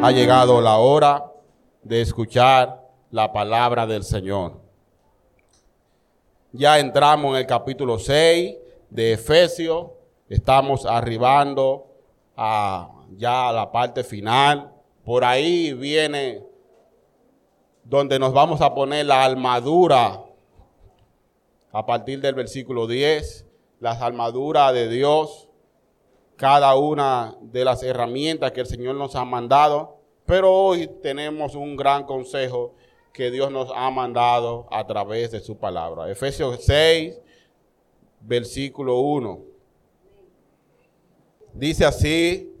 Ha llegado la hora de escuchar la palabra del Señor. Ya entramos en el capítulo 6 de Efesios. Estamos arribando a ya a la parte final. Por ahí viene donde nos vamos a poner la armadura a partir del versículo 10, las armaduras de Dios, cada una de las herramientas que el Señor nos ha mandado, pero hoy tenemos un gran consejo que Dios nos ha mandado a través de su palabra. Efesios 6, versículo 1. Dice así,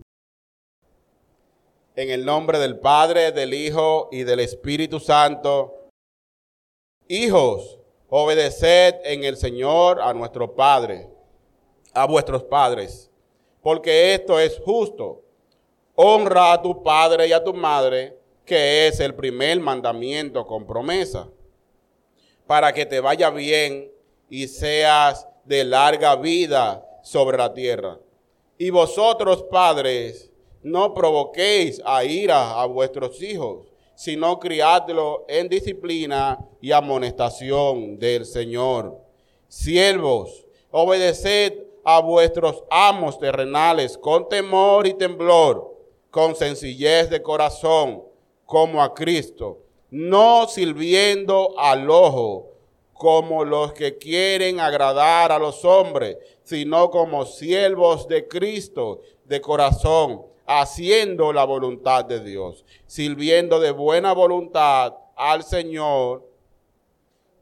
en el nombre del Padre, del Hijo y del Espíritu Santo, hijos, Obedeced en el Señor a nuestro Padre, a vuestros padres, porque esto es justo. Honra a tu padre y a tu madre, que es el primer mandamiento con promesa, para que te vaya bien y seas de larga vida sobre la tierra. Y vosotros, padres, no provoquéis a ira a vuestros hijos sino criadlo en disciplina y amonestación del Señor. Siervos, obedeced a vuestros amos terrenales con temor y temblor, con sencillez de corazón, como a Cristo, no sirviendo al ojo, como los que quieren agradar a los hombres, sino como siervos de Cristo de corazón haciendo la voluntad de Dios, sirviendo de buena voluntad al Señor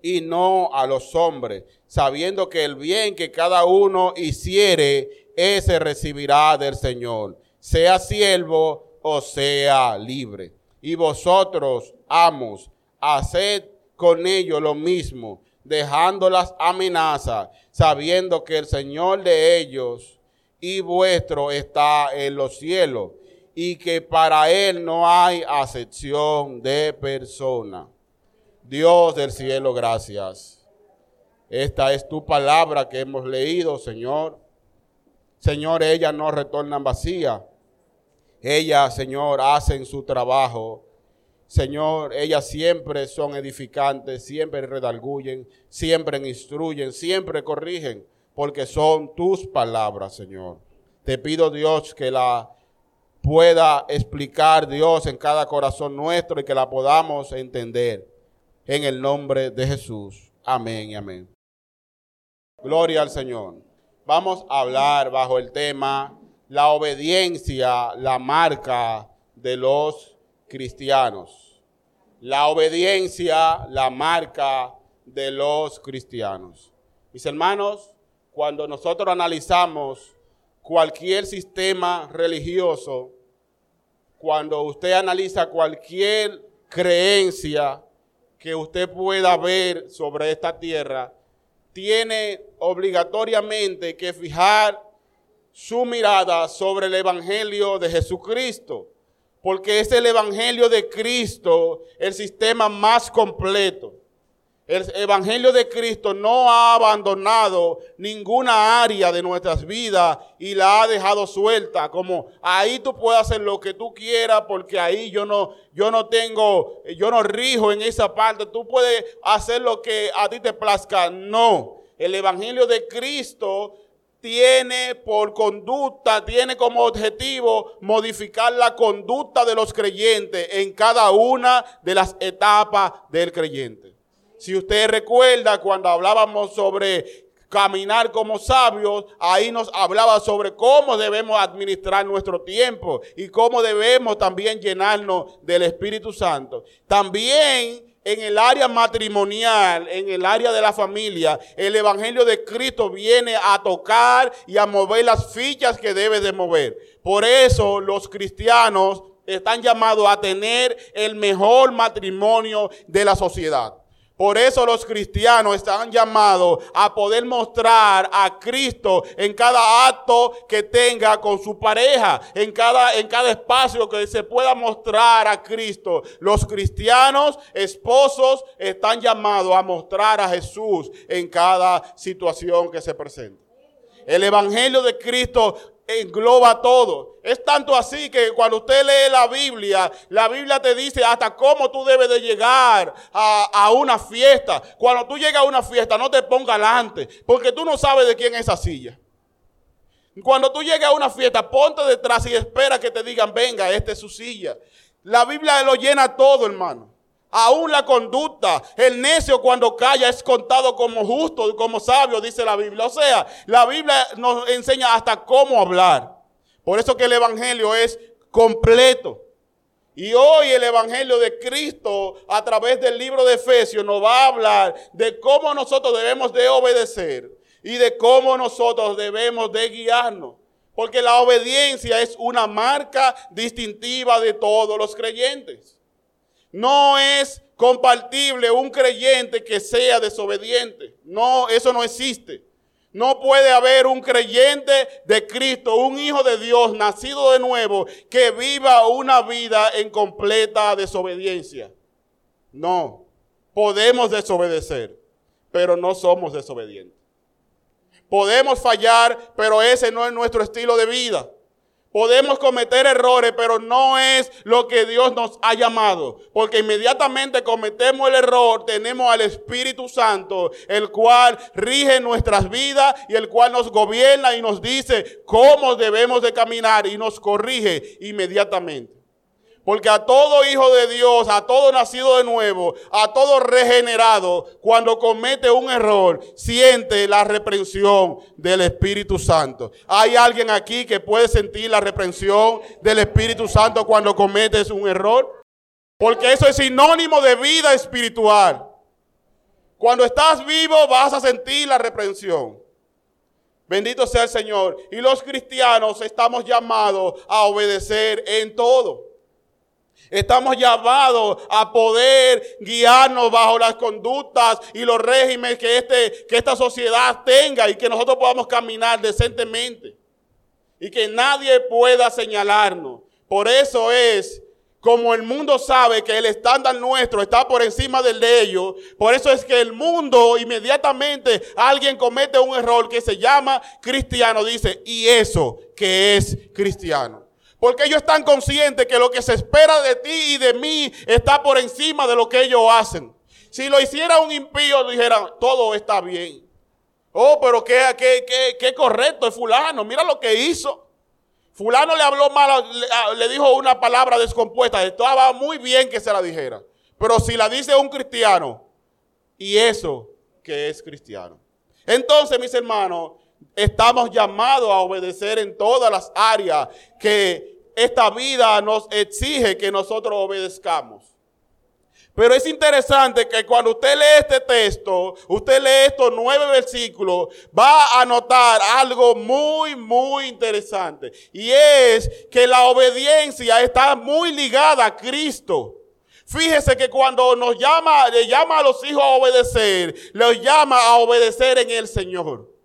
y no a los hombres, sabiendo que el bien que cada uno hiciere, ese recibirá del Señor, sea siervo o sea libre. Y vosotros, amos, haced con ellos lo mismo, dejando las amenazas, sabiendo que el Señor de ellos y vuestro está en los cielos, y que para él no hay acepción de persona. Dios del cielo, gracias. Esta es tu palabra que hemos leído, Señor. Señor, ellas no retornan vacía. Ellas, Señor, hacen su trabajo. Señor, ellas siempre son edificantes, siempre redarguyen, siempre instruyen, siempre corrigen porque son tus palabras, Señor. Te pido, Dios, que la pueda explicar Dios en cada corazón nuestro y que la podamos entender. En el nombre de Jesús. Amén y amén. Gloria al Señor. Vamos a hablar bajo el tema la obediencia, la marca de los cristianos. La obediencia, la marca de los cristianos. Mis hermanos, cuando nosotros analizamos cualquier sistema religioso, cuando usted analiza cualquier creencia que usted pueda ver sobre esta tierra, tiene obligatoriamente que fijar su mirada sobre el Evangelio de Jesucristo, porque es el Evangelio de Cristo el sistema más completo. El Evangelio de Cristo no ha abandonado ninguna área de nuestras vidas y la ha dejado suelta, como ahí tú puedes hacer lo que tú quieras porque ahí yo no, yo no tengo, yo no rijo en esa parte, tú puedes hacer lo que a ti te plazca. No, el Evangelio de Cristo tiene por conducta, tiene como objetivo modificar la conducta de los creyentes en cada una de las etapas del creyente. Si usted recuerda cuando hablábamos sobre caminar como sabios, ahí nos hablaba sobre cómo debemos administrar nuestro tiempo y cómo debemos también llenarnos del Espíritu Santo. También en el área matrimonial, en el área de la familia, el Evangelio de Cristo viene a tocar y a mover las fichas que debe de mover. Por eso los cristianos están llamados a tener el mejor matrimonio de la sociedad. Por eso los cristianos están llamados a poder mostrar a Cristo en cada acto que tenga con su pareja, en cada, en cada espacio que se pueda mostrar a Cristo. Los cristianos, esposos, están llamados a mostrar a Jesús en cada situación que se presente. El Evangelio de Cristo engloba todo. Es tanto así que cuando usted lee la Biblia, la Biblia te dice hasta cómo tú debes de llegar a, una fiesta. Cuando tú llegas a una fiesta, no te ponga adelante, porque tú no sabes de quién es esa silla. Cuando tú llegas a una fiesta, ponte detrás y espera que te digan, venga, esta es su silla. La Biblia lo llena todo, hermano. Aún la conducta, el necio cuando calla es contado como justo como sabio, dice la Biblia. O sea, la Biblia nos enseña hasta cómo hablar. Por eso que el Evangelio es completo. Y hoy el Evangelio de Cristo a través del libro de Efesios nos va a hablar de cómo nosotros debemos de obedecer y de cómo nosotros debemos de guiarnos. Porque la obediencia es una marca distintiva de todos los creyentes. No es compartible un creyente que sea desobediente. No, eso no existe. No puede haber un creyente de Cristo, un hijo de Dios nacido de nuevo, que viva una vida en completa desobediencia. No, podemos desobedecer, pero no somos desobedientes. Podemos fallar, pero ese no es nuestro estilo de vida. Podemos cometer errores, pero no es lo que Dios nos ha llamado. Porque inmediatamente cometemos el error, tenemos al Espíritu Santo, el cual rige nuestras vidas y el cual nos gobierna y nos dice cómo debemos de caminar y nos corrige inmediatamente. Porque a todo hijo de Dios, a todo nacido de nuevo, a todo regenerado, cuando comete un error, siente la reprensión del Espíritu Santo. ¿Hay alguien aquí que puede sentir la reprensión del Espíritu Santo cuando cometes un error? Porque eso es sinónimo de vida espiritual. Cuando estás vivo vas a sentir la reprensión. Bendito sea el Señor. Y los cristianos estamos llamados a obedecer en todo. Estamos llamados a poder guiarnos bajo las conductas y los regímenes que, este, que esta sociedad tenga y que nosotros podamos caminar decentemente. Y que nadie pueda señalarnos. Por eso es como el mundo sabe que el estándar nuestro está por encima del de ellos, por eso es que el mundo inmediatamente alguien comete un error que se llama cristiano, dice, y eso que es cristiano. Porque ellos están conscientes que lo que se espera de ti y de mí está por encima de lo que ellos hacen. Si lo hiciera un impío, dijeran, todo está bien. Oh, pero qué, qué, qué, correcto es fulano. Mira lo que hizo. Fulano le habló mal, le, dijo una palabra descompuesta. Estaba muy bien que se la dijera. Pero si la dice un cristiano, y eso que es cristiano. Entonces, mis hermanos, estamos llamados a obedecer en todas las áreas que esta vida nos exige que nosotros obedezcamos. Pero es interesante que cuando usted lee este texto, usted lee estos nueve versículos, va a notar algo muy, muy interesante. Y es que la obediencia está muy ligada a Cristo. Fíjese que cuando nos llama, le llama a los hijos a obedecer, los llama a obedecer en el Señor.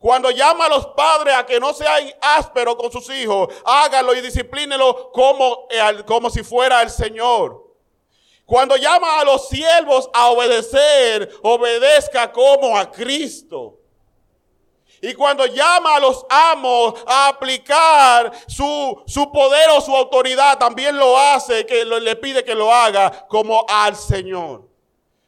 Cuando llama a los padres a que no sean ásperos con sus hijos, háganlo y disciplínelo como, como si fuera el Señor. Cuando llama a los siervos a obedecer, obedezca como a Cristo. Y cuando llama a los amos a aplicar su, su poder o su autoridad, también lo hace, que le pide que lo haga como al Señor.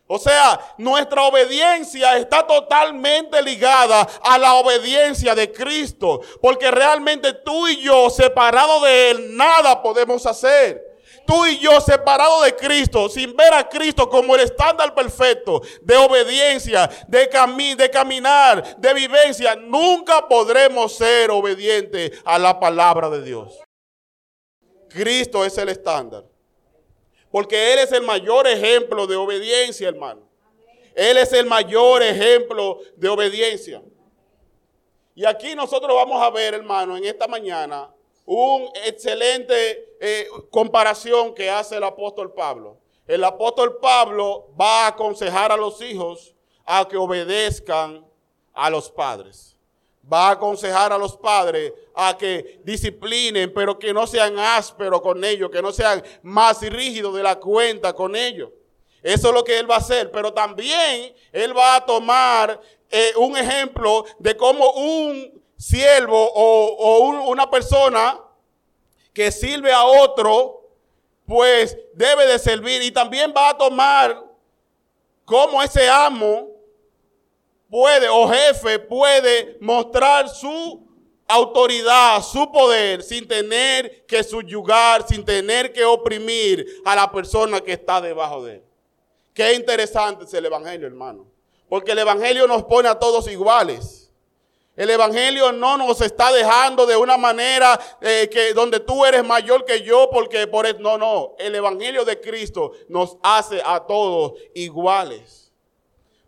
O sea, nuestra obediencia está totalmente ligada a la obediencia de Cristo. Porque realmente tú y yo, separados de Él, nada podemos hacer. Tú y yo, separados de Cristo, sin ver a Cristo como el estándar perfecto de obediencia, de, de caminar, de vivencia, nunca podremos ser obedientes a la palabra de Dios. Cristo es el estándar. Porque Él es el mayor ejemplo de obediencia, hermano. Él es el mayor ejemplo de obediencia. Y aquí nosotros vamos a ver, hermano, en esta mañana, un excelente eh, comparación que hace el apóstol Pablo. El apóstol Pablo va a aconsejar a los hijos a que obedezcan a los padres va a aconsejar a los padres a que disciplinen, pero que no sean ásperos con ellos, que no sean más rígidos de la cuenta con ellos. Eso es lo que él va a hacer, pero también él va a tomar eh, un ejemplo de cómo un siervo o, una persona que sirve a otro, pues debe de servir y también va a tomar como ese amo puede o jefe puede mostrar su autoridad, su poder, sin tener que subyugar, sin tener que oprimir a la persona que está debajo de él. Qué interesante es el Evangelio, hermano. Porque el Evangelio nos pone a todos iguales. El Evangelio no nos está dejando de una manera eh, que donde tú eres mayor que yo, porque por no, no. El Evangelio de Cristo nos hace a todos iguales.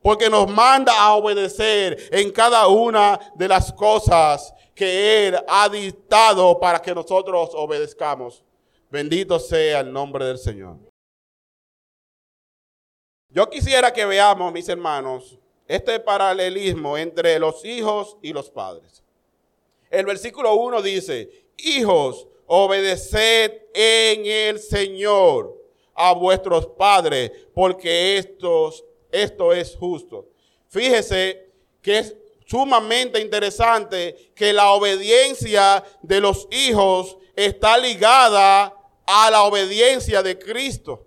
Porque nos manda a obedecer en cada una de las cosas que Él ha dictado para que nosotros obedezcamos. Bendito sea el nombre del Señor. Yo quisiera que veamos, mis hermanos, este paralelismo entre los hijos y los padres. El versículo 1 dice, hijos, obedeced en el Señor a vuestros padres, porque estos, esto es justo. Fíjese que es sumamente interesante que la obediencia de los hijos está ligada a la obediencia de Cristo.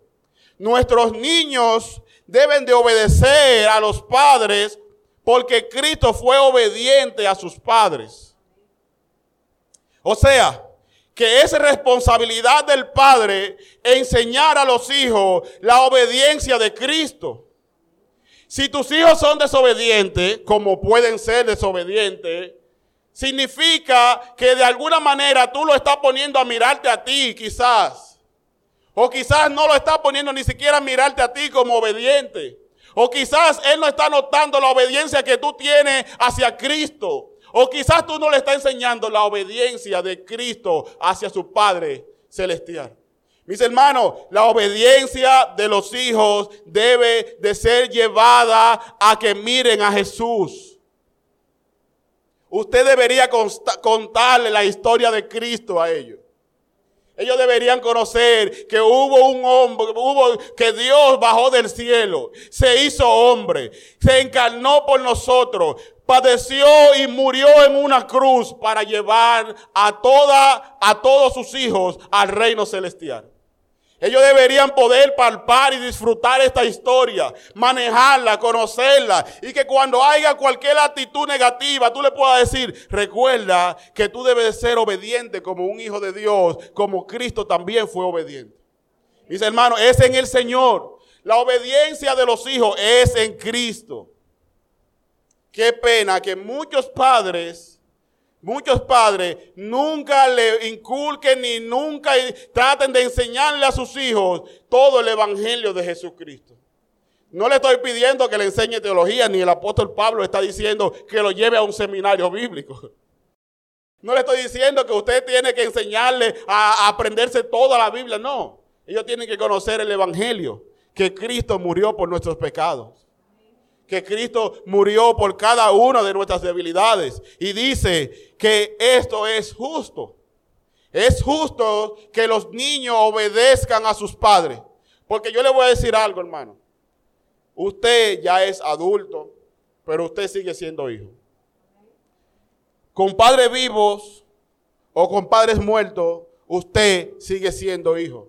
Nuestros niños deben de obedecer a los padres porque Cristo fue obediente a sus padres. O sea, que es responsabilidad del padre enseñar a los hijos la obediencia de Cristo. Si tus hijos son desobedientes, como pueden ser desobedientes, significa que de alguna manera tú lo estás poniendo a mirarte a ti, quizás. O quizás no lo está poniendo ni siquiera a mirarte a ti como obediente. O quizás Él no está notando la obediencia que tú tienes hacia Cristo. O quizás tú no le estás enseñando la obediencia de Cristo hacia su Padre celestial. Mis hermanos, la obediencia de los hijos debe de ser llevada a que miren a Jesús. Usted debería contarle la historia de Cristo a ellos. Ellos deberían conocer que hubo un hombre, hubo que Dios bajó del cielo, se hizo hombre, se encarnó por nosotros, padeció y murió en una cruz para llevar a toda a todos sus hijos al reino celestial. Ellos deberían poder palpar y disfrutar esta historia, manejarla, conocerla y que cuando haya cualquier actitud negativa tú le puedas decir, recuerda que tú debes ser obediente como un hijo de Dios, como Cristo también fue obediente. Mis hermanos, es en el Señor. La obediencia de los hijos es en Cristo. Qué pena que muchos padres Muchos padres nunca le inculquen ni nunca traten de enseñarle a sus hijos todo el evangelio de Jesucristo. No le estoy pidiendo que le enseñe teología, ni el apóstol Pablo está diciendo que lo lleve a un seminario bíblico. No le estoy diciendo que usted tiene que enseñarle a aprenderse toda la Biblia, no. Ellos tienen que conocer el evangelio, que Cristo murió por nuestros pecados que Cristo murió por cada una de nuestras debilidades. Y dice que esto es justo. Es justo que los niños obedezcan a sus padres. Porque yo le voy a decir algo, hermano. Usted ya es adulto, pero usted sigue siendo hijo. Con padres vivos o con padres muertos, usted sigue siendo hijo.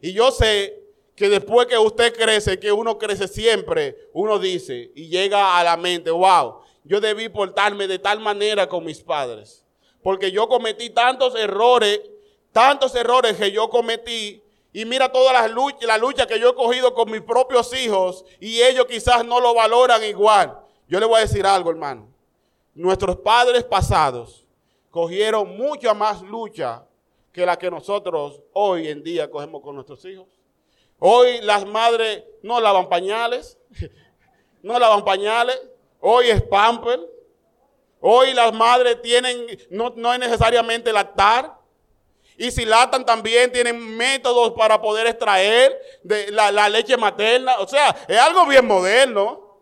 Y yo sé que después que usted crece, que uno crece siempre, uno dice y llega a la mente, wow, yo debí portarme de tal manera con mis padres. Porque yo cometí tantos errores, tantos errores que yo cometí. Y mira todas las luchas, la lucha que yo he cogido con mis propios hijos y ellos quizás no lo valoran igual. Yo le voy a decir algo, hermano. Nuestros padres pasados cogieron mucha más lucha que la que nosotros hoy en día cogemos con nuestros hijos. Hoy las madres no lavan pañales, no lavan pañales. Hoy es pamper. Hoy las madres tienen, no, no es necesariamente lactar. Y si latan también tienen métodos para poder extraer de la, leche materna. O sea, es algo bien moderno.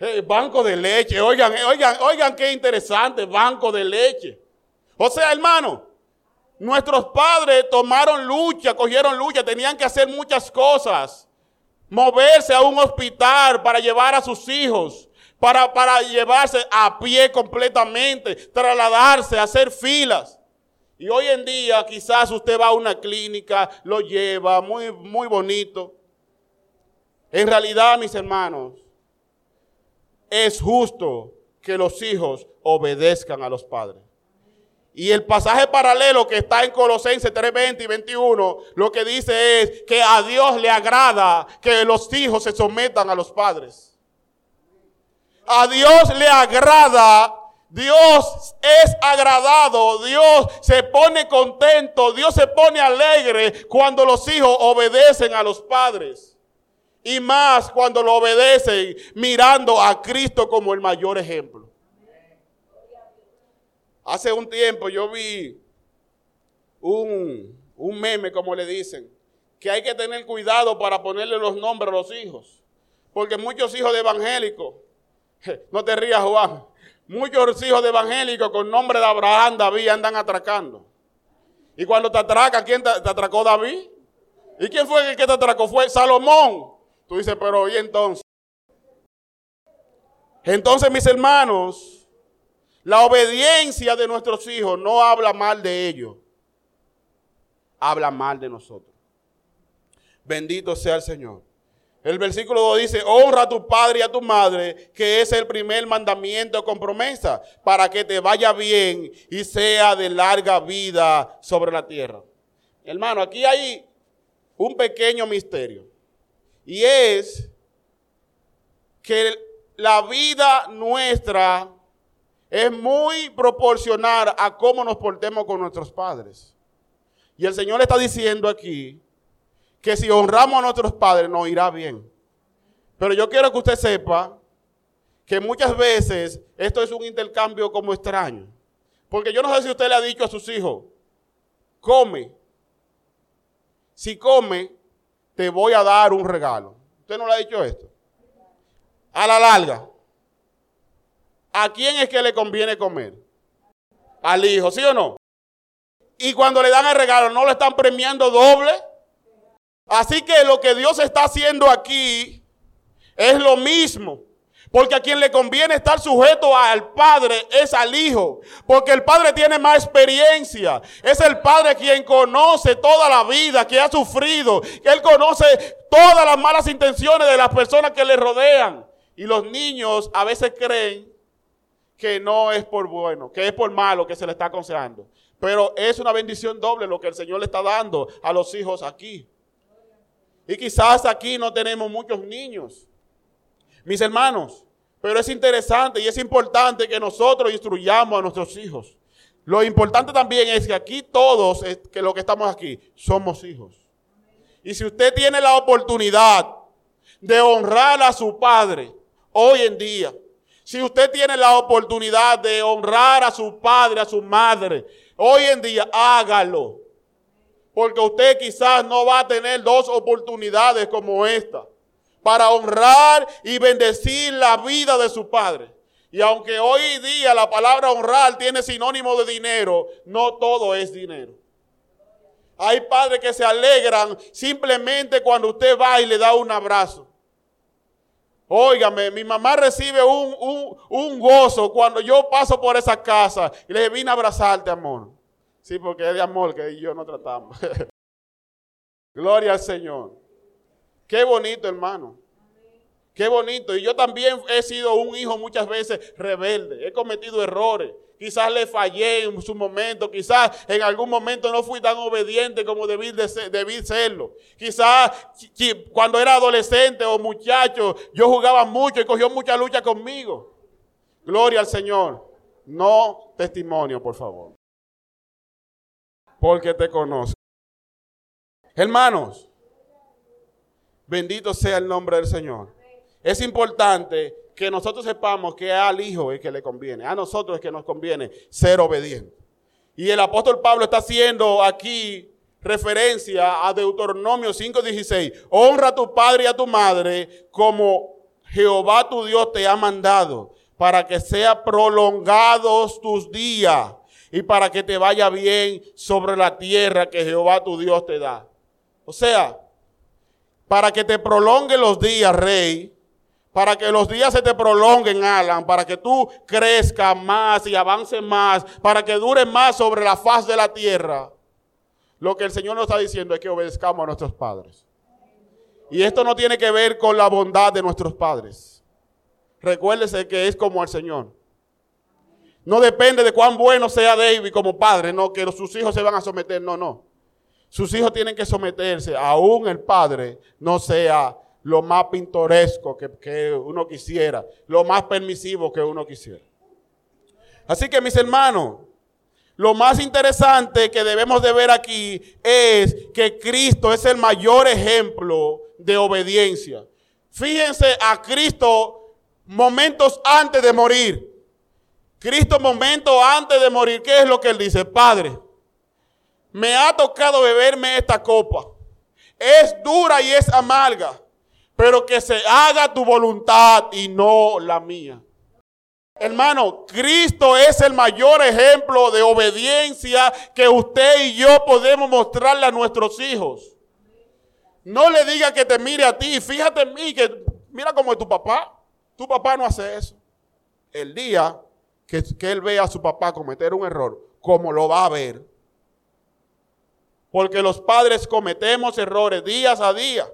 Eh, banco de leche. Oigan, oigan, oigan qué interesante, banco de leche. O sea, hermano, Nuestros padres tomaron lucha, cogieron lucha, tenían que hacer muchas cosas. Moverse a un hospital para llevar a sus hijos, para, para llevarse a pie completamente, trasladarse, hacer filas. Y hoy en día quizás usted va a una clínica, lo lleva, muy, muy bonito. En realidad, mis hermanos, es justo que los hijos obedezcan a los padres. Y el pasaje paralelo que está en Colosenses 3:20 y 21, lo que dice es que a Dios le agrada que los hijos se sometan a los padres. A Dios le agrada, Dios es agradado, Dios se pone contento, Dios se pone alegre cuando los hijos obedecen a los padres. Y más cuando lo obedecen mirando a Cristo como el mayor ejemplo. Hace un tiempo yo vi un, meme, como le dicen, que hay que tener cuidado para ponerle los nombres a los hijos. Porque muchos hijos de evangélicos, no te rías Juan, muchos hijos de evangélicos con nombre de Abraham, David andan atracando. Y cuando te atraca, ¿quién te, atracó David? ¿Y quién fue el que te atracó? Fue Salomón. Tú dices, pero ¿y entonces? Entonces, mis hermanos, la obediencia de nuestros hijos no habla mal de ellos, habla mal de nosotros. Bendito sea el Señor. El versículo 2 dice, honra a tu padre y a tu madre, que es el primer mandamiento con promesa, para que te vaya bien y sea de larga vida sobre la tierra. Hermano, aquí hay un pequeño misterio. Y es que la vida nuestra es muy proporcional a cómo nos portemos con nuestros padres. Y el Señor está diciendo aquí que si honramos a nuestros padres nos irá bien. Pero yo quiero que usted sepa que muchas veces esto es un intercambio como extraño. Porque yo no sé si usted le ha dicho a sus hijos, come. Si come, te voy a dar un regalo. ¿Usted no le ha dicho esto? A la larga. ¿A quién es que le conviene comer? Al hijo, ¿sí o no? Y cuando le dan el regalo, ¿no lo están premiando doble? Así que lo que Dios está haciendo aquí es lo mismo. Porque a quien le conviene estar sujeto al Padre es al Hijo. Porque el Padre tiene más experiencia. Es el Padre quien conoce toda la vida, que ha sufrido. Él conoce todas las malas intenciones de las personas que le rodean. Y los niños a veces creen que no es por bueno, que es por malo que se le está aconsejando. Pero es una bendición doble lo que el Señor le está dando a los hijos aquí. Y quizás aquí no tenemos muchos niños. Mis hermanos, pero es interesante y es importante que nosotros instruyamos a nuestros hijos. Lo importante también es que aquí todos, que lo que estamos aquí, somos hijos. Y si usted tiene la oportunidad de honrar a su padre hoy en día, si usted tiene la oportunidad de honrar a su padre, a su madre, hoy en día hágalo. Porque usted quizás no va a tener dos oportunidades como esta para honrar y bendecir la vida de su padre. Y aunque hoy día la palabra honrar tiene sinónimo de dinero, no todo es dinero. Hay padres que se alegran simplemente cuando usted va y le da un abrazo. Óigame, mi mamá recibe un, gozo cuando yo paso por esa casa y le vine a abrazarte, amor. Sí, porque es de amor que yo no tratamos. Gloria al Señor. Qué bonito, hermano. Qué bonito. Y yo también he sido un hijo muchas veces rebelde. He cometido errores. Quizás le fallé en su momento, quizás en algún momento no fui tan obediente como debí, de serlo. Quizás cuando era adolescente o muchacho, yo jugaba mucho y cogió mucha lucha conmigo. Gloria al Señor. No testimonio, por favor. Porque te conozco. Hermanos, bendito sea el nombre del Señor. Es importante que nosotros sepamos que al Hijo es que le conviene, a nosotros es que nos conviene ser obedientes. Y el apóstol Pablo está haciendo aquí referencia a Deuteronomio 5:16. Honra a tu padre y a tu madre como Jehová tu Dios te ha mandado, para que sean prolongados tus días y para que te vaya bien sobre la tierra que Jehová tu Dios te da. O sea, para que te prolongue los días, rey, para que los días se te prolonguen, Alan, para que tú crezcas más y avances más, para que dure más sobre la faz de la tierra. Lo que el Señor nos está diciendo es que obedezcamos a nuestros padres. Y esto no tiene que ver con la bondad de nuestros padres. Recuérdese que es como el Señor. No depende de cuán bueno sea David como padre, no, que sus hijos se van a someter, no, no. Sus hijos tienen que someterse, aún el padre no sea lo más pintoresco que, uno quisiera, lo más permisivo que uno quisiera. Así que mis hermanos, lo más interesante que debemos de ver aquí es que Cristo es el mayor ejemplo de obediencia. Fíjense a Cristo momentos antes de morir. Cristo momentos antes de morir, ¿qué es lo que él dice? Padre, me ha tocado beberme esta copa. Es dura y es amarga pero que se haga tu voluntad y no la mía. Hermano, Cristo es el mayor ejemplo de obediencia que usted y yo podemos mostrarle a nuestros hijos. No le diga que te mire a ti, fíjate en mí, que mira cómo es tu papá. Tu papá no hace eso. El día que, que él vea a su papá cometer un error, como lo va a ver. Porque los padres cometemos errores días a día.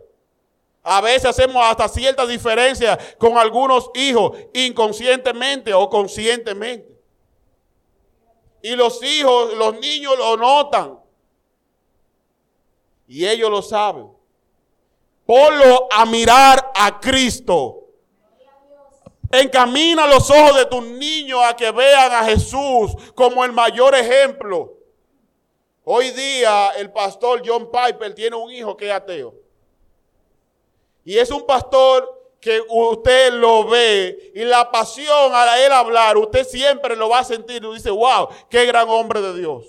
A veces hacemos hasta cierta diferencia con algunos hijos inconscientemente o conscientemente. Y los hijos, los niños lo notan. Y ellos lo saben. Ponlo a mirar a Cristo. Encamina los ojos de tus niños a que vean a Jesús como el mayor ejemplo. Hoy día el pastor John Piper tiene un hijo que es ateo. Y es un pastor que usted lo ve y la pasión a él hablar, usted siempre lo va a sentir y dice, wow, qué gran hombre de Dios.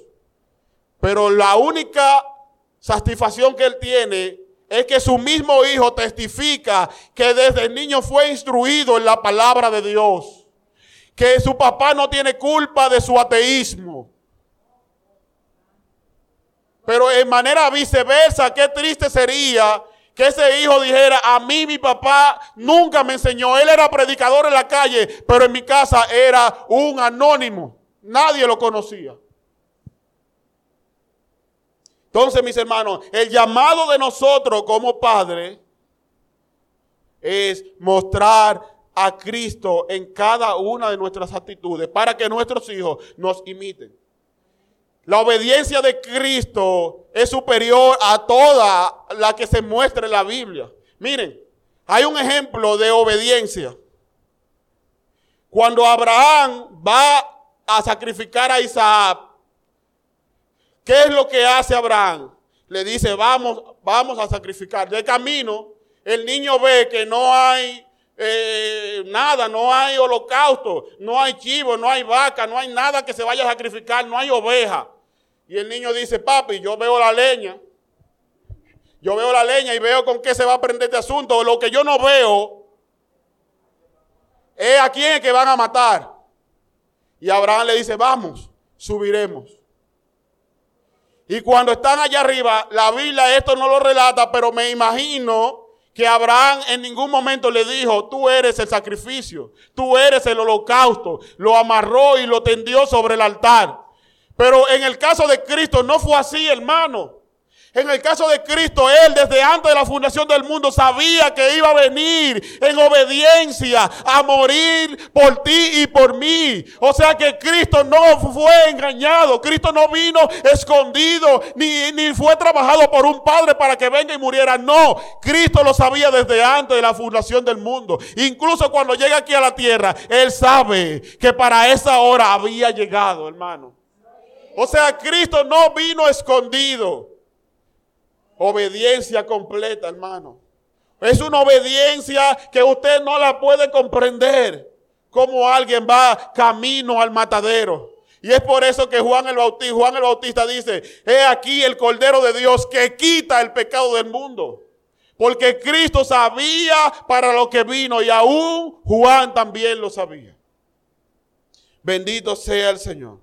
Pero la única satisfacción que él tiene es que su mismo hijo testifica que desde niño fue instruido en la palabra de Dios. Que su papá no tiene culpa de su ateísmo. Pero en manera viceversa, qué triste sería que ese hijo dijera, a mí mi papá nunca me enseñó, él era predicador en la calle, pero en mi casa era un anónimo, nadie lo conocía. Entonces, mis hermanos, el llamado de nosotros como padres es mostrar a Cristo en cada una de nuestras actitudes para que nuestros hijos nos imiten. La obediencia de Cristo es superior a toda la que se muestra en la Biblia. Miren, hay un ejemplo de obediencia. Cuando Abraham va a sacrificar a Isaac, ¿qué es lo que hace Abraham? Le dice, vamos, vamos a sacrificar. De camino, el niño ve que no hay eh, nada, no hay holocausto, no hay chivo, no hay vaca, no hay nada que se vaya a sacrificar, no hay oveja. Y el niño dice, papi, yo veo la leña. Yo veo la leña y veo con qué se va a prender este asunto. Lo que yo no veo es a quién es que van a matar. Y Abraham le dice, vamos, subiremos. Y cuando están allá arriba, la Biblia esto no lo relata, pero me imagino que Abraham en ningún momento le dijo, tú eres el sacrificio, tú eres el holocausto. Lo amarró y lo tendió sobre el altar. Pero en el caso de Cristo no fue así, hermano. En el caso de Cristo, Él desde antes de la fundación del mundo sabía que iba a venir en obediencia a morir por ti y por mí. O sea que Cristo no fue engañado, Cristo no vino escondido, ni, ni fue trabajado por un padre para que venga y muriera. No, Cristo lo sabía desde antes de la fundación del mundo. Incluso cuando llega aquí a la tierra, Él sabe que para esa hora había llegado, hermano. O sea, Cristo no vino escondido. Obediencia completa, hermano. Es una obediencia que usted no la puede comprender. Como alguien va camino al matadero. Y es por eso que Juan el Bautista, Juan el Bautista dice, he aquí el Cordero de Dios que quita el pecado del mundo. Porque Cristo sabía para lo que vino y aún Juan también lo sabía. Bendito sea el Señor.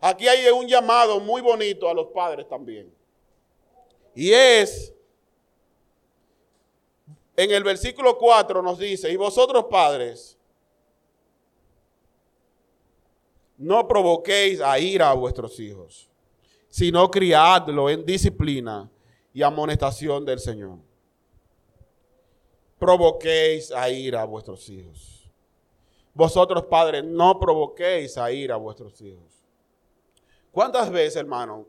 Aquí hay un llamado muy bonito a los padres también. Y es en el versículo 4 nos dice, y vosotros padres, no provoquéis a ira a vuestros hijos, sino criadlo en disciplina y amonestación del Señor. Provoquéis a ira a vuestros hijos. Vosotros padres, no provoquéis a ira a vuestros hijos. ¿Cuántas veces, hermano,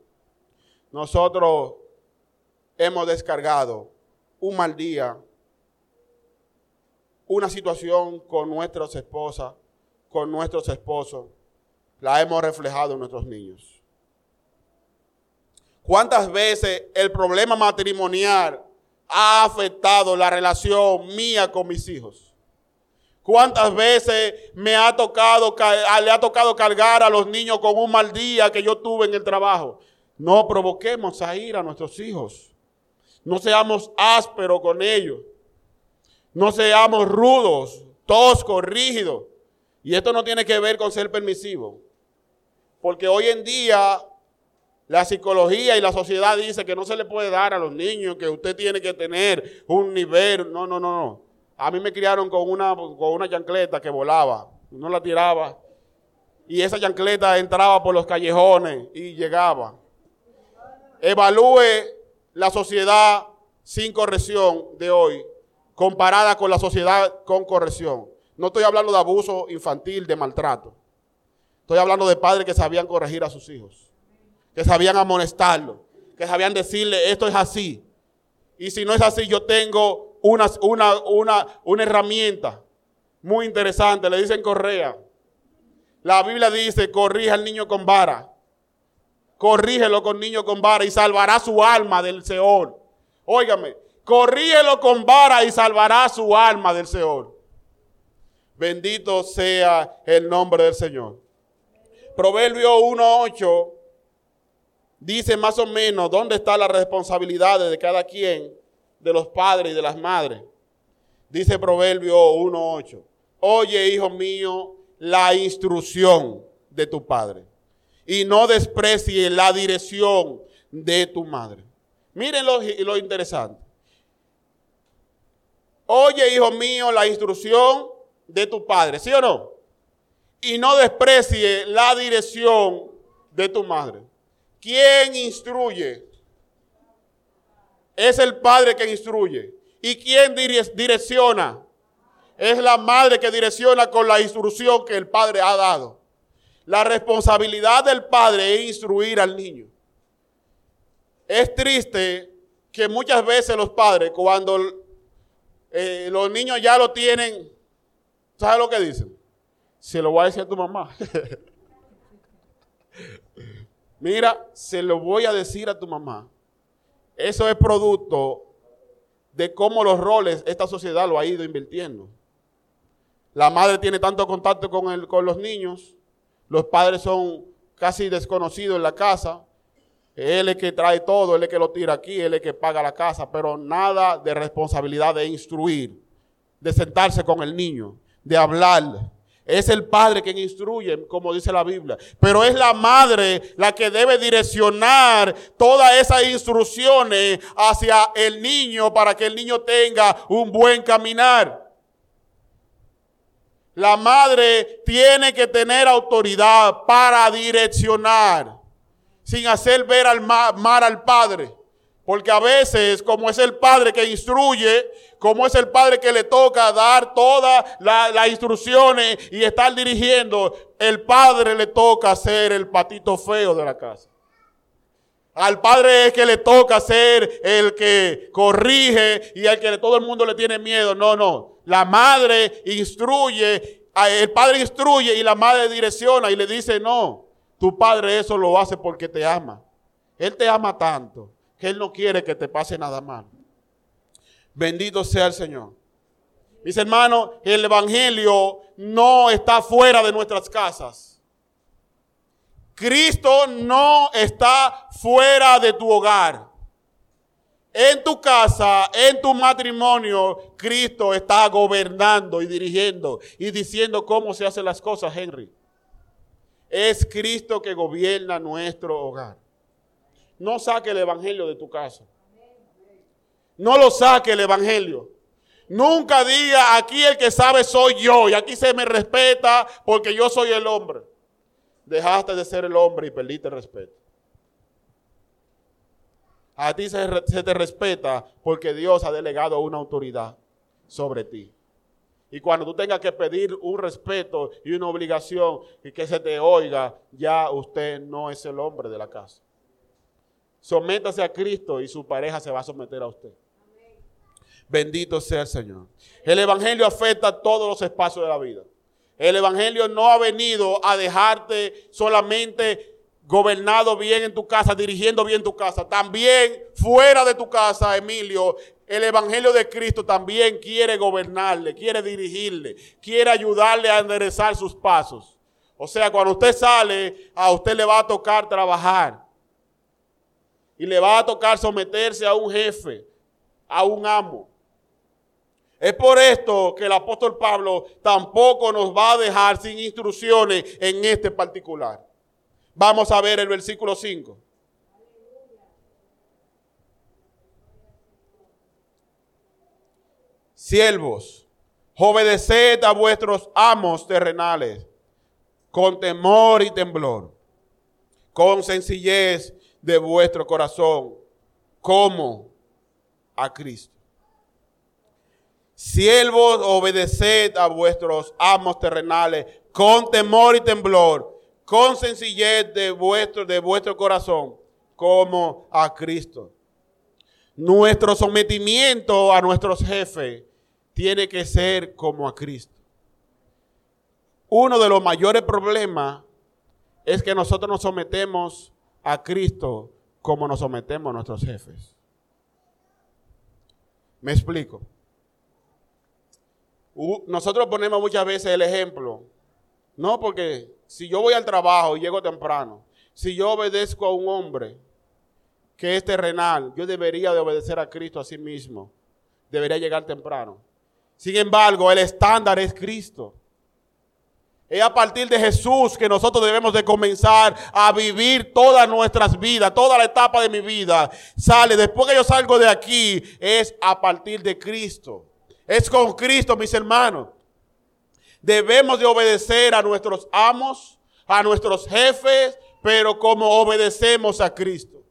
nosotros hemos descargado un mal día, una situación con nuestras esposas, con nuestros esposos, la hemos reflejado en nuestros niños. ¿Cuántas veces el problema matrimonial ha afectado la relación mía con mis hijos? ¿Cuántas veces me ha tocado, le ha tocado cargar a los niños con un mal día que yo tuve en el trabajo? No provoquemos a ir a nuestros hijos. No seamos ásperos con ellos. No seamos rudos, toscos, rígidos. Y esto no tiene que ver con ser permisivo. Porque hoy en día la psicología y la sociedad dice que no se le puede dar a los niños, que usted tiene que tener un nivel. No, no, no, no. A mí me criaron con una, con una chancleta que volaba. Uno la tiraba. Y esa chancleta entraba por los callejones y llegaba. Evalúe la sociedad sin corrección de hoy comparada con la sociedad con corrección. No estoy hablando de abuso infantil, de maltrato. Estoy hablando de padres que sabían corregir a sus hijos, que sabían amonestarlo, que sabían decirle, esto es así. Y si no es así, yo tengo una, una, una, una herramienta muy interesante. Le dicen correa. La Biblia dice, corrija al niño con vara. Corrígelo con niño con vara y salvará su alma del Seol. Óigame, corrígelo con vara y salvará su alma del Seol. Bendito sea el nombre del Señor. Proverbio 1.8 dice más o menos dónde está la responsabilidad de cada quien, de los padres y de las madres. Dice Proverbio 1.8, oye hijo mío la instrucción de tu padre y no desprecie la dirección de tu madre. Miren lo, interesante. Oye hijo mío la instrucción de tu padre, ¿sí o no? y no desprecie la dirección de tu madre. ¿Quién instruye? Es el padre que instruye. ¿Y quién direcciona? Es la madre que direcciona con la instrucción que el padre ha dado. La responsabilidad del padre es instruir al niño. Es triste que muchas veces los padres, cuando eh, los niños ya lo tienen, ¿sabes lo que dicen? se lo voy a decir a tu mamá. Mira, se lo voy a decir a tu mamá. Eso es producto de cómo los roles esta sociedad lo ha ido invirtiendo. La madre tiene tanto contacto con, el, con los niños, los padres son casi desconocidos en la casa, él es que trae todo, él es que lo tira aquí, él es que paga la casa, pero nada de responsabilidad de instruir, de sentarse con el niño, de hablarle. Es el padre quien instruye, como dice la Biblia. Pero es la madre la que debe direccionar todas esas instrucciones hacia el niño para que el niño tenga un buen caminar. La madre tiene que tener autoridad para direccionar, sin hacer ver al mal al padre. Porque a veces, como es el padre que instruye, como es el padre que le toca dar todas las instrucciones y estar dirigiendo, el padre le toca ser el patito feo de la casa. Al padre es que le toca ser el que corrige y al que todo el mundo le tiene miedo. No, no. La madre instruye, el padre instruye y la madre direcciona y le dice, no, tu padre eso lo hace porque te ama. Él te ama tanto que Él no quiere que te pase nada mal. Bendito sea el Señor. Mis hermanos, el Evangelio no está fuera de nuestras casas. Cristo no está fuera de tu hogar. En tu casa, en tu matrimonio, Cristo está gobernando y dirigiendo y diciendo cómo se hacen las cosas, Henry. Es Cristo que gobierna nuestro hogar. No saque el Evangelio de tu casa. No lo saque el Evangelio. Nunca diga, aquí el que sabe soy yo y aquí se me respeta porque yo soy el hombre. Dejaste de ser el hombre y perdiste el respeto. A ti se, te respeta porque Dios ha delegado una autoridad sobre ti. Y cuando tú tengas que pedir un respeto y una obligación y que se te oiga, ya usted no es el hombre de la casa. Sométase a Cristo y su pareja se va a someter a usted. Bendito sea el Señor. El Evangelio afecta todos los espacios de la vida. El Evangelio no ha venido a dejarte solamente gobernado bien en tu casa, dirigiendo bien tu casa. También fuera de tu casa, Emilio, el Evangelio de Cristo también quiere gobernarle, quiere dirigirle, quiere ayudarle a enderezar sus pasos. O sea, cuando usted sale, a usted le va a tocar trabajar. Y le va a tocar someterse a un jefe, a un amo. Es por esto que el apóstol Pablo tampoco nos va a dejar sin instrucciones en este particular. Vamos a ver el versículo 5. Siervos, obedeced a vuestros amos terrenales con temor y temblor, con sencillez de vuestro corazón, como a Cristo. Siervos, obedeced a vuestros amos terrenales con temor y temblor, con sencillez de vuestro, de vuestro corazón, como a Cristo. Nuestro sometimiento a nuestros jefes tiene que ser como a Cristo. Uno de los mayores problemas es que nosotros nos sometemos a Cristo como nos sometemos a nuestros jefes. Me explico. Nosotros ponemos muchas veces el ejemplo. No, porque si yo voy al trabajo y llego temprano, si yo obedezco a un hombre que es terrenal, yo debería de obedecer a Cristo a sí mismo. Debería llegar temprano. Sin embargo, el estándar es Cristo. Es a partir de Jesús que nosotros debemos de comenzar a vivir todas nuestras vidas, toda la etapa de mi vida. Sale, después que yo salgo de aquí, es a partir de Cristo. Es con Cristo, mis hermanos. Debemos de obedecer a nuestros amos, a nuestros jefes, pero como obedecemos a Cristo.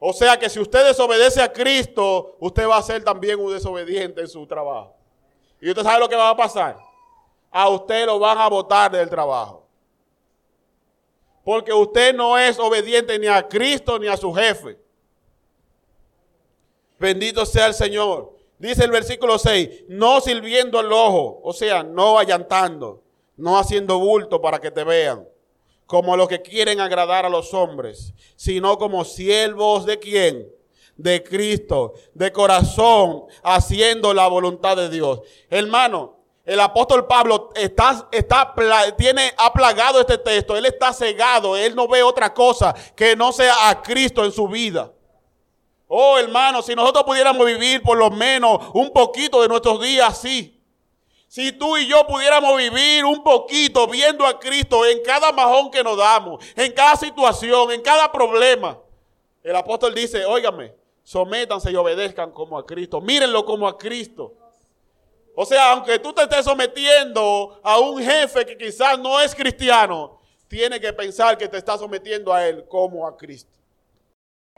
O sea que si usted desobedece a Cristo, usted va a ser también un desobediente en su trabajo. Y usted sabe lo que va a pasar. A usted lo van a votar del trabajo. Porque usted no es obediente ni a Cristo ni a su jefe. Bendito sea el Señor. Dice el versículo 6, no sirviendo el ojo, o sea, no allantando, no haciendo bulto para que te vean como los que quieren agradar a los hombres, sino como siervos de quién? De Cristo, de corazón, haciendo la voluntad de Dios. Hermano, el apóstol Pablo está, está, tiene, ha plagado este texto, él está cegado, él no ve otra cosa que no sea a Cristo en su vida. Oh, hermano, si nosotros pudiéramos vivir por lo menos un poquito de nuestros días así, si tú y yo pudiéramos vivir un poquito viendo a Cristo en cada majón que nos damos, en cada situación, en cada problema. El apóstol dice, óigame, sométanse y obedezcan como a Cristo. Mírenlo como a Cristo. O sea, aunque tú te estés sometiendo a un jefe que quizás no es cristiano, tiene que pensar que te estás sometiendo a él como a Cristo.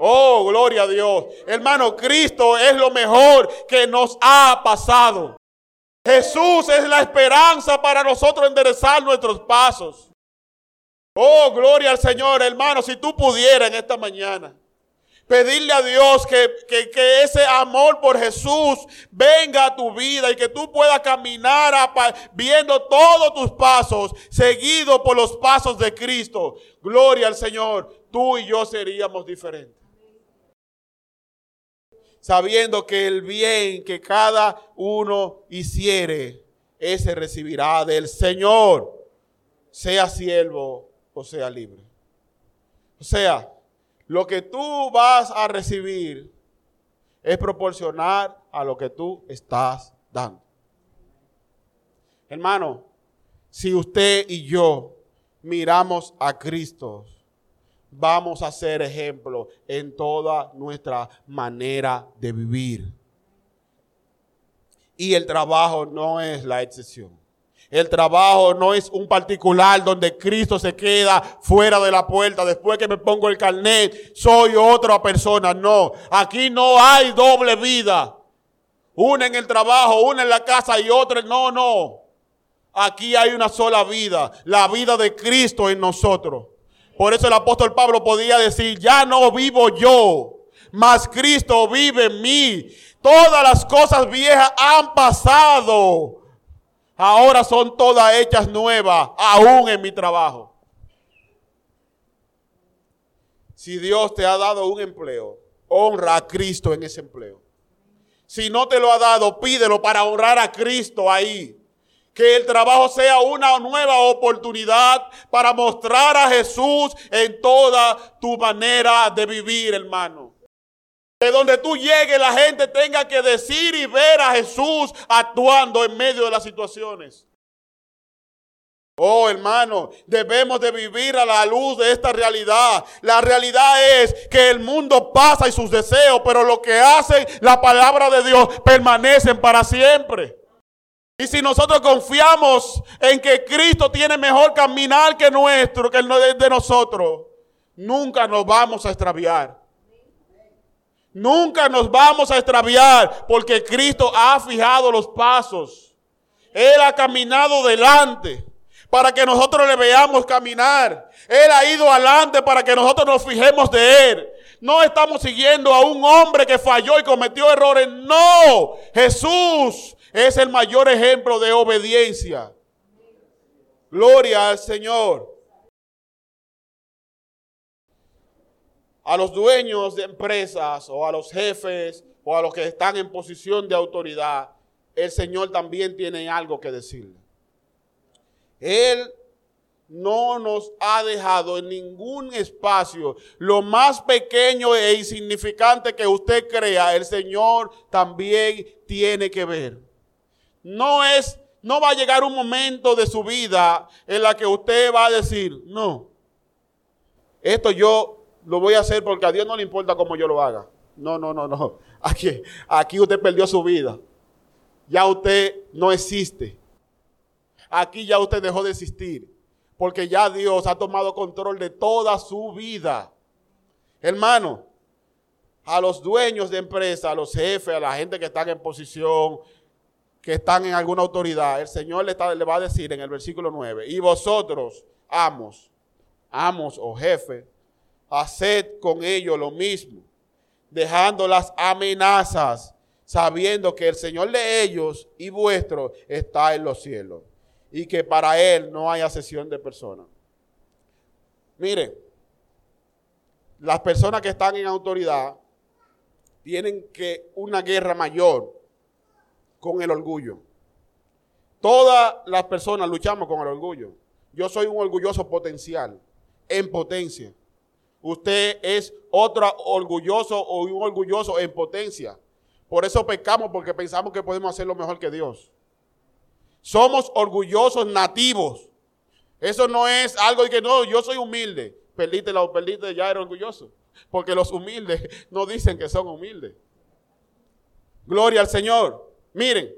Oh, gloria a Dios. Hermano, Cristo es lo mejor que nos ha pasado. Jesús es la esperanza para nosotros enderezar nuestros pasos. Oh, gloria al Señor, hermano, si tú pudieras en esta mañana pedirle a Dios que, ese amor por Jesús venga a tu vida y que tú puedas caminar viendo todos tus pasos, seguido por los pasos de Cristo. Gloria al Señor, tú y yo seríamos diferentes sabiendo que el bien que cada uno hiciere, ese recibirá del Señor, sea siervo o sea libre. O sea, lo que tú vas a recibir es proporcionar a lo que tú estás dando. Hermano, si usted y yo miramos a Cristo, vamos a ser ejemplo en toda nuestra manera de vivir. Y el trabajo no es la excepción. El trabajo no es un particular donde Cristo se queda fuera de la puerta. Después que me pongo el carnet, soy otra persona. No, aquí no hay doble vida. Una en el trabajo, una en la casa y otra. No, no. Aquí hay una sola vida, la vida de Cristo en nosotros. Por eso el apóstol Pablo podía decir, ya no vivo yo, mas Cristo vive en mí. Todas las cosas viejas han pasado ahora son todas hechas nuevas, aún en mi trabajo. Si Dios te ha dado un empleo, honra a Cristo en ese empleo. Si no te lo ha dado, pídelo para honrar a Cristo ahí. Que el trabajo sea una nueva oportunidad para mostrar a Jesús en toda tu manera de vivir, hermano. De donde tú llegues, la gente tenga que decir y ver a Jesús actuando en medio de las situaciones. Oh, hermano, debemos de vivir a la luz de esta realidad. La realidad es que el mundo pasa y sus deseos, pero lo que hace la palabra de Dios permanecen para siempre. Y si nosotros confiamos en que Cristo tiene mejor caminar que nuestro, que el de nosotros, nunca nos vamos a extraviar. Nunca nos vamos a extraviar porque Cristo ha fijado los pasos. Él ha caminado delante para que nosotros le veamos caminar. Él ha ido adelante para que nosotros nos fijemos de Él. No estamos siguiendo a un hombre que falló y cometió errores. No, Jesús es el mayor ejemplo de obediencia. Gloria al Señor. a los dueños de empresas o a los jefes o a los que están en posición de autoridad, el Señor también tiene algo que decirle. Él no nos ha dejado en ningún espacio lo más pequeño e insignificante que usted crea, el Señor también tiene que ver. No es no va a llegar un momento de su vida en la que usted va a decir, "No. Esto yo lo voy a hacer porque a Dios no le importa cómo yo lo haga. No, no, no, no. Aquí, aquí usted perdió su vida. Ya usted no existe. Aquí ya usted dejó de existir. Porque ya Dios ha tomado control de toda su vida. Hermano, a los dueños de empresa, a los jefes, a la gente que están en posición, que están en alguna autoridad, el Señor le, le va a decir en el versículo 9, y vosotros, amos, amos o jefes, haced con ellos lo mismo, dejando las amenazas, sabiendo que el Señor de ellos y vuestro está en los cielos y que para Él no hay asesión de personas. Mire, las personas que están en autoridad tienen que una guerra mayor con el orgullo. Todas las personas luchamos con el orgullo. Yo soy un orgulloso potencial, en potencia. Usted es otro orgulloso o un orgulloso en potencia. Por eso pecamos porque pensamos que podemos hacerlo mejor que Dios. Somos orgullosos nativos. Eso no es algo de que no, yo soy humilde. Perdiste la perdiste, ya era orgulloso. Porque los humildes no dicen que son humildes. Gloria al Señor. Miren,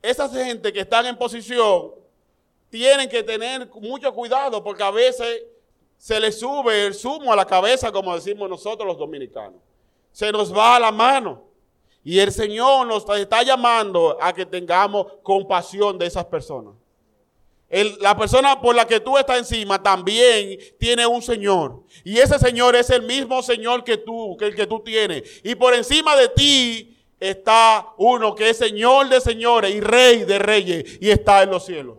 esa gente que están en posición tienen que tener mucho cuidado porque a veces se le sube el zumo a la cabeza, como decimos nosotros los dominicanos. Se nos va a la mano. Y el Señor nos está llamando a que tengamos compasión de esas personas. la persona por la que tú estás encima también tiene un Señor. Y ese Señor es el mismo Señor que tú, que el que tú tienes. Y por encima de ti está uno que es Señor de señores y Rey de reyes y está en los cielos.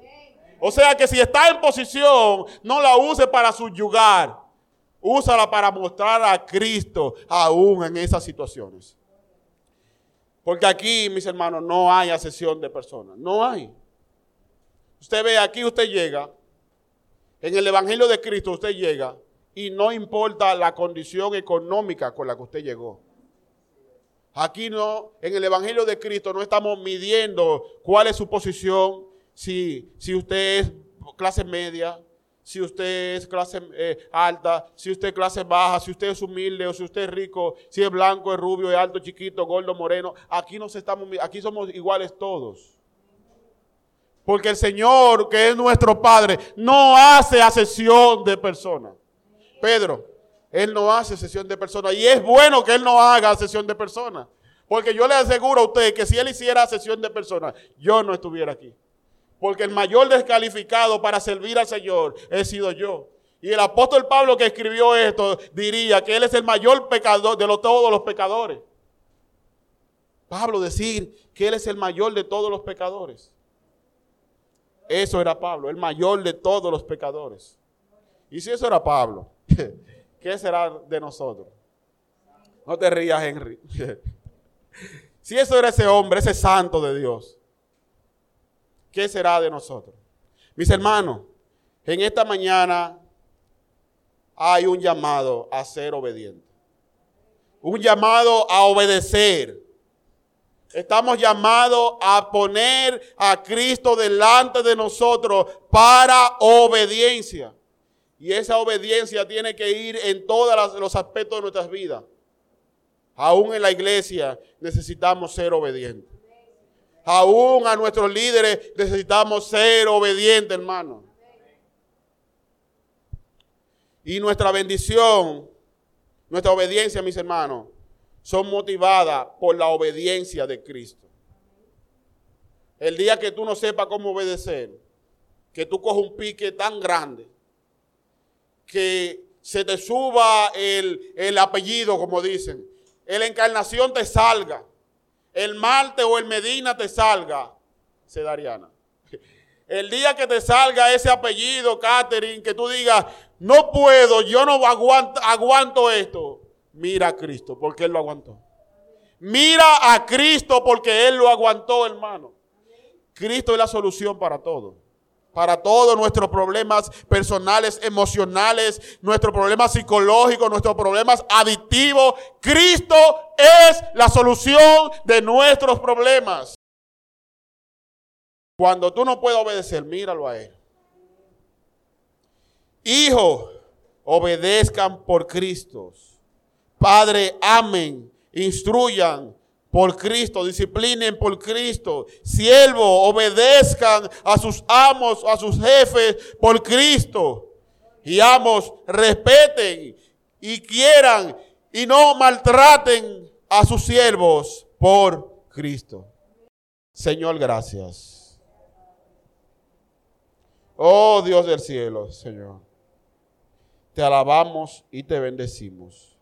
O sea que si está en posición, no la use para subyugar. Úsala para mostrar a Cristo aún en esas situaciones. Porque aquí, mis hermanos, no hay asesión de personas. No hay. Usted ve, aquí usted llega. En el Evangelio de Cristo usted llega y no importa la condición económica con la que usted llegó. Aquí no, en el Evangelio de Cristo no estamos midiendo cuál es su posición, si, si usted es clase media, si usted es clase eh, alta, si usted es clase baja, si usted es humilde o si usted es rico, si es blanco, es rubio, es alto, chiquito, gordo, moreno. Aquí nos estamos, aquí somos iguales todos. Porque el Señor, que es nuestro Padre, no hace asesión de personas. Pedro, Él no hace asesión de personas. Y es bueno que Él no haga asesión de personas. Porque yo le aseguro a usted que si Él hiciera asesión de personas, yo no estuviera aquí. Porque el mayor descalificado para servir al Señor he sido yo. Y el apóstol Pablo que escribió esto diría que Él es el mayor pecador de todos los pecadores. Pablo decir que Él es el mayor de todos los pecadores. Eso era Pablo, el mayor de todos los pecadores. Y si eso era Pablo, ¿qué será de nosotros? No te rías, Henry. si eso era ese hombre, ese santo de Dios, ¿qué será de nosotros? Mis hermanos, en esta mañana hay un llamado a ser obediente. Un llamado a obedecer. Estamos llamados a poner a Cristo delante de nosotros para obediencia. Y esa obediencia tiene que ir en todos los aspectos de nuestras vidas. Aún en la iglesia necesitamos ser obedientes. Aún a nuestros líderes necesitamos ser obedientes, hermano. Y nuestra bendición, nuestra obediencia, mis hermanos, son motivadas por la obediencia de Cristo. El día que tú no sepas cómo obedecer, que tú cojas un pique tan grande, que se te suba el, el apellido, como dicen, la encarnación te salga, el Marte o el Medina te salga, Sedariana. El día que te salga ese apellido, Catherine, que tú digas, no puedo, yo no aguanto, aguanto esto. Mira a Cristo, porque Él lo aguantó. Mira a Cristo, porque Él lo aguantó, hermano. Cristo es la solución para todo. Para todos nuestros problemas personales, emocionales, nuestros problemas psicológicos, nuestros problemas adictivos. Cristo es la solución de nuestros problemas. Cuando tú no puedes obedecer, míralo a Él. Hijo, obedezcan por Cristo Padre, amen, instruyan por Cristo, disciplinen por Cristo. Siervo, obedezcan a sus amos, a sus jefes por Cristo. Y amos, respeten y quieran y no maltraten a sus siervos por Cristo. Señor, gracias. Oh Dios del cielo, Señor. Te alabamos y te bendecimos.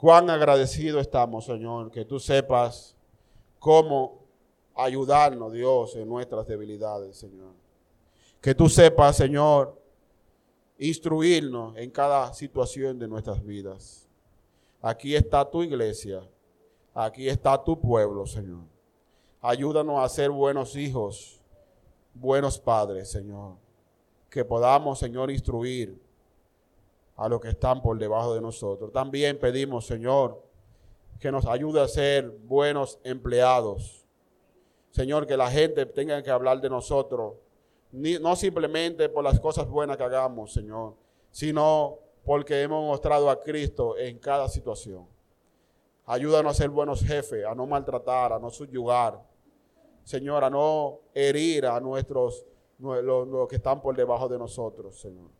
Cuán agradecido estamos, Señor, que tú sepas cómo ayudarnos, Dios, en nuestras debilidades, Señor. Que tú sepas, Señor, instruirnos en cada situación de nuestras vidas. Aquí está tu iglesia. Aquí está tu pueblo, Señor. Ayúdanos a ser buenos hijos, buenos padres, Señor. Que podamos, Señor, instruir a los que están por debajo de nosotros. También pedimos, Señor, que nos ayude a ser buenos empleados. Señor, que la gente tenga que hablar de nosotros, no simplemente por las cosas buenas que hagamos, Señor, sino porque hemos mostrado a Cristo en cada situación. Ayúdanos a ser buenos jefes, a no maltratar, a no subyugar. Señor, a no herir a nuestros, los que están por debajo de nosotros, Señor